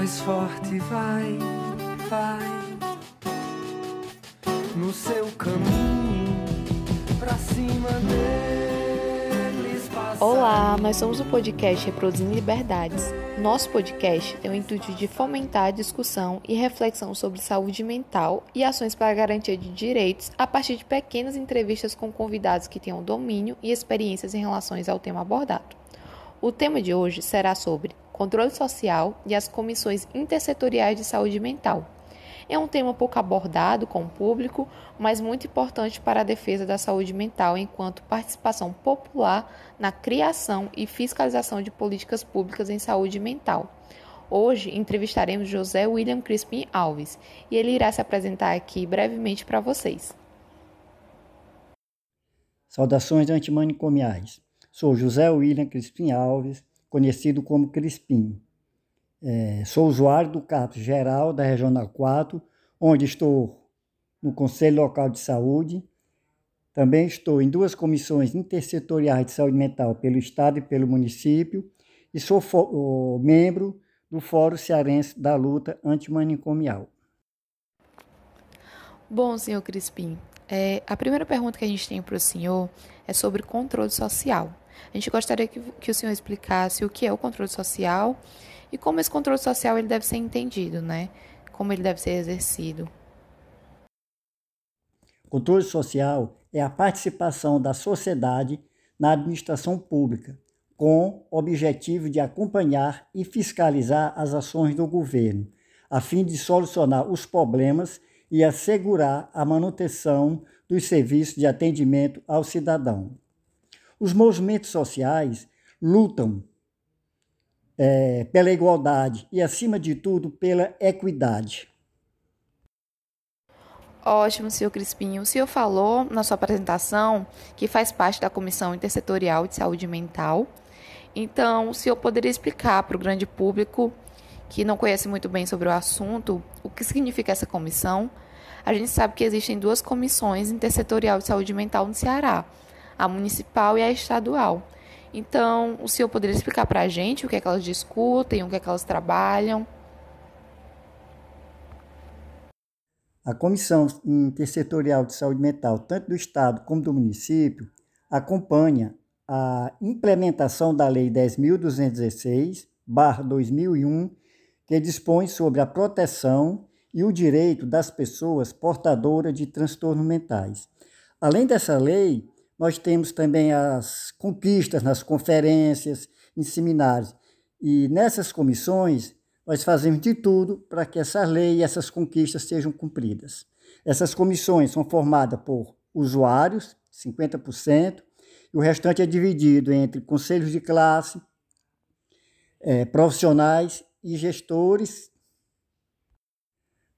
mais forte vai, vai no seu caminho pra cima deles. Passar. Olá, nós somos o podcast Reproduzindo Liberdades. Nosso podcast tem o intuito de fomentar a discussão e reflexão sobre saúde mental e ações para garantia de direitos a partir de pequenas entrevistas com convidados que tenham domínio e experiências em relação ao tema abordado. O tema de hoje será sobre controle social e as comissões intersetoriais de saúde mental. É um tema pouco abordado com o público, mas muito importante para a defesa da saúde mental enquanto participação popular na criação e fiscalização de políticas públicas em saúde mental. Hoje entrevistaremos José William Crispim Alves e ele irá se apresentar aqui brevemente para vocês. Saudações antimanicomiais. Sou José William Crispim Alves, conhecido como Crispim. É, sou usuário do CAPS geral da Regional 4, onde estou no Conselho Local de Saúde. Também estou em duas comissões intersetoriais de saúde mental pelo Estado e pelo município e sou membro do Fórum Cearense da Luta Antimanicomial. Bom, senhor Crispim, é, a primeira pergunta que a gente tem para o senhor é sobre controle social. A gente gostaria que, que o senhor explicasse o que é o controle social e como esse controle social ele deve ser entendido, né? Como ele deve ser exercido. Controle social é a participação da sociedade na administração pública, com objetivo de acompanhar e fiscalizar as ações do governo, a fim de solucionar os problemas e assegurar a manutenção dos serviços de atendimento ao cidadão. Os movimentos sociais lutam é, pela igualdade e, acima de tudo, pela equidade. Ótimo, senhor Crispinho. O senhor falou na sua apresentação que faz parte da Comissão Intersetorial de Saúde Mental. Então, o senhor poderia explicar para o grande público que não conhece muito bem sobre o assunto o que significa essa comissão? A gente sabe que existem duas comissões intersetorial de saúde mental no Ceará a municipal e a estadual. Então, o senhor poderia explicar para a gente o que é que elas discutem, o que é que elas trabalham? A Comissão Intersetorial de Saúde Mental, tanto do Estado como do município, acompanha a implementação da Lei 10.216-2001, que dispõe sobre a proteção e o direito das pessoas portadoras de transtornos mentais. Além dessa lei, nós temos também as conquistas nas conferências, em seminários. E nessas comissões, nós fazemos de tudo para que essa lei e essas conquistas sejam cumpridas. Essas comissões são formadas por usuários, 50%, e o restante é dividido entre conselhos de classe, é, profissionais e gestores.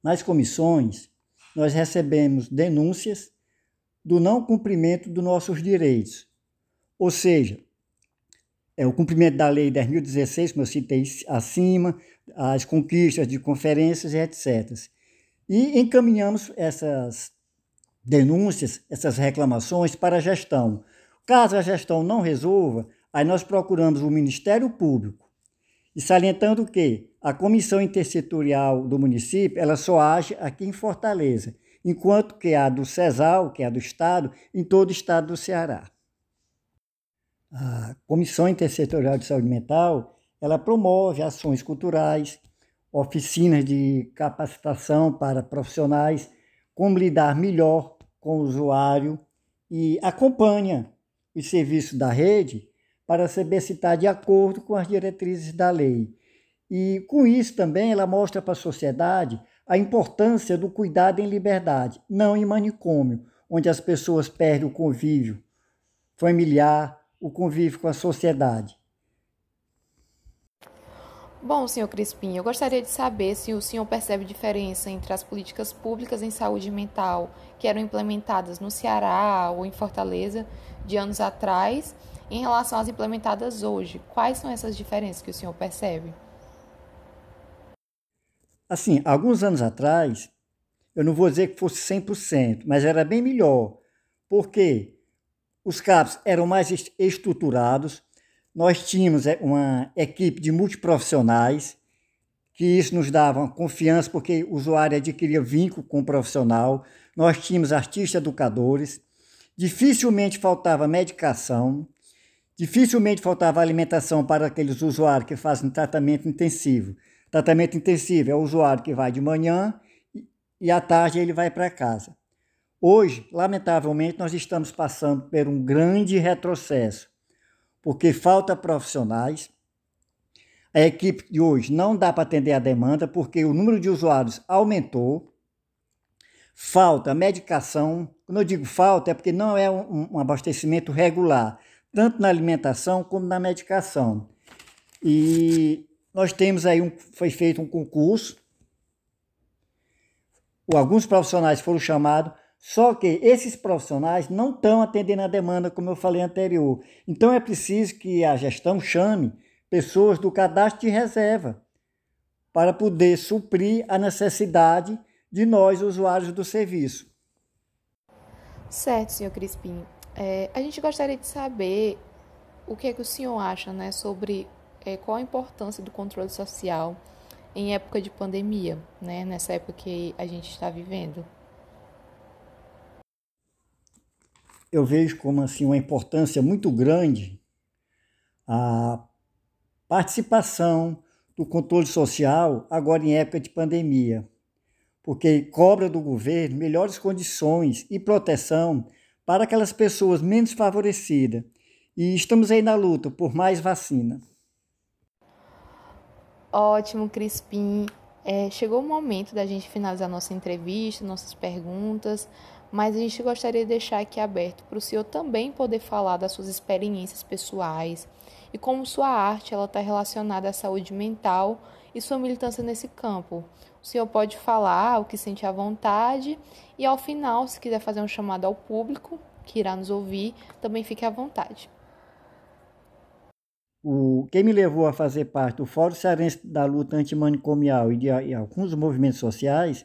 Nas comissões, nós recebemos denúncias do não cumprimento dos nossos direitos. Ou seja, é o cumprimento da Lei 10.016, como eu citei acima, as conquistas de conferências etc. E encaminhamos essas denúncias, essas reclamações para a gestão. Caso a gestão não resolva, aí nós procuramos o Ministério Público. E salientando que a comissão intersetorial do município, ela só age aqui em Fortaleza enquanto que a do CESAL, que é a do Estado, em todo o Estado do Ceará. A Comissão Intersetorial de Saúde Mental, ela promove ações culturais, oficinas de capacitação para profissionais, como lidar melhor com o usuário e acompanha os serviços da rede para saber se está de acordo com as diretrizes da lei. E com isso também ela mostra para a sociedade a importância do cuidado em liberdade, não em manicômio, onde as pessoas perdem o convívio familiar, o convívio com a sociedade. Bom, senhor Crispim, eu gostaria de saber se o senhor percebe diferença entre as políticas públicas em saúde mental que eram implementadas no Ceará ou em Fortaleza de anos atrás em relação às implementadas hoje. Quais são essas diferenças que o senhor percebe? Assim, alguns anos atrás, eu não vou dizer que fosse 100%, mas era bem melhor, porque os CAPs eram mais estruturados, nós tínhamos é, uma equipe de multiprofissionais que isso nos dava confiança, porque o usuário adquiria vínculo com o profissional. Nós tínhamos artistas educadores, dificilmente faltava medicação, dificilmente faltava alimentação para aqueles usuários que fazem tratamento intensivo. Tratamento intensivo é o usuário que vai de manhã e à tarde ele vai para casa. Hoje, lamentavelmente, nós estamos passando por um grande retrocesso, porque falta profissionais. A equipe de hoje não dá para atender a demanda porque o número de usuários aumentou. Falta medicação. Quando eu digo falta, é porque não é um, um abastecimento regular, tanto na alimentação como na medicação. E nós temos aí um, foi feito um concurso alguns profissionais foram chamados, só que esses profissionais não estão atendendo a demanda, como eu falei anterior. Então é preciso que a gestão chame pessoas do cadastro de reserva para poder suprir a necessidade de nós, usuários do serviço. Certo, senhor Crispim. É, a gente gostaria de saber o que é que o senhor acha né, sobre é, qual a importância do controle social em época de pandemia, né? Nessa época que a gente está vivendo. Eu vejo como assim uma importância muito grande a participação do controle social agora em época de pandemia, porque cobra do governo melhores condições e proteção para aquelas pessoas menos favorecidas. E estamos aí na luta por mais vacina. Ótimo, Crispim. É, chegou o momento da gente finalizar nossa entrevista, nossas perguntas, mas a gente gostaria de deixar aqui aberto para o senhor também poder falar das suas experiências pessoais e como sua arte ela está relacionada à saúde mental e sua militância nesse campo. O senhor pode falar o que sente à vontade e ao final, se quiser fazer um chamado ao público que irá nos ouvir, também fique à vontade. O, quem me levou a fazer parte do Fórum Cearense da Luta Antimanicomial e de e alguns movimentos sociais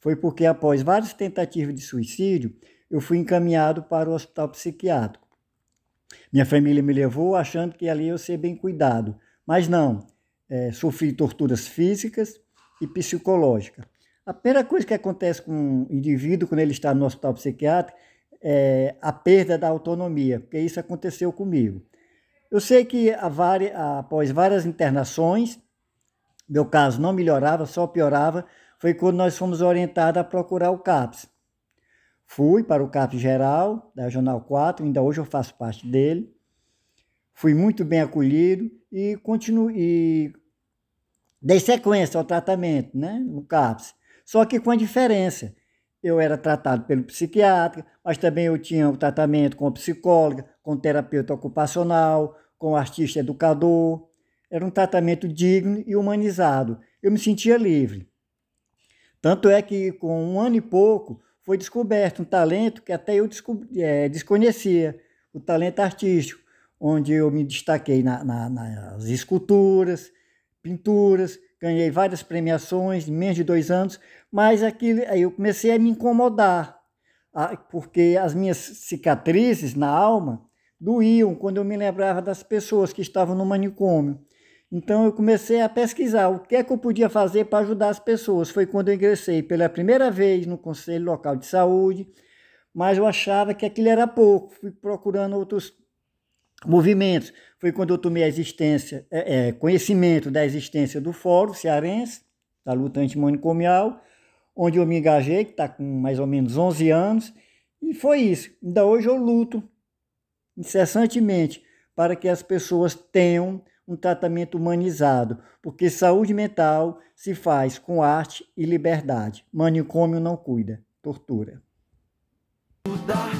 foi porque, após várias tentativas de suicídio, eu fui encaminhado para o hospital psiquiátrico. Minha família me levou achando que ali eu ia ser bem cuidado, mas não, é, sofri torturas físicas e psicológicas. A primeira coisa que acontece com um indivíduo quando ele está no hospital psiquiátrico é a perda da autonomia, porque isso aconteceu comigo. Eu sei que após várias internações, meu caso não melhorava, só piorava, foi quando nós fomos orientados a procurar o CAPS. Fui para o CAPS geral, da Regional 4, ainda hoje eu faço parte dele. Fui muito bem acolhido e continuo e dei sequência ao tratamento, né, no CAPS. Só que com a diferença, eu era tratado pelo psiquiatra, mas também eu tinha o tratamento com psicóloga, com terapeuta ocupacional, com artista educador. Era um tratamento digno e humanizado. Eu me sentia livre. Tanto é que, com um ano e pouco, foi descoberto um talento que até eu é, desconhecia, o talento artístico, onde eu me destaquei na, na, nas esculturas, pinturas, ganhei várias premiações em menos de dois anos, mas aquilo, aí eu comecei a me incomodar, porque as minhas cicatrizes na alma doíam quando eu me lembrava das pessoas que estavam no manicômio. Então eu comecei a pesquisar o que é que eu podia fazer para ajudar as pessoas. Foi quando eu ingressei pela primeira vez no Conselho Local de Saúde, mas eu achava que aquilo era pouco. Fui procurando outros movimentos. Foi quando eu tomei é, é, conhecimento da existência do Fórum Cearense, da luta antimanicomial, onde eu me engajei, que está com mais ou menos 11 anos, e foi isso. Ainda hoje eu luto incessantemente para que as pessoas tenham um tratamento humanizado, porque saúde mental se faz com arte e liberdade. Manicômio não cuida, tortura. Mudar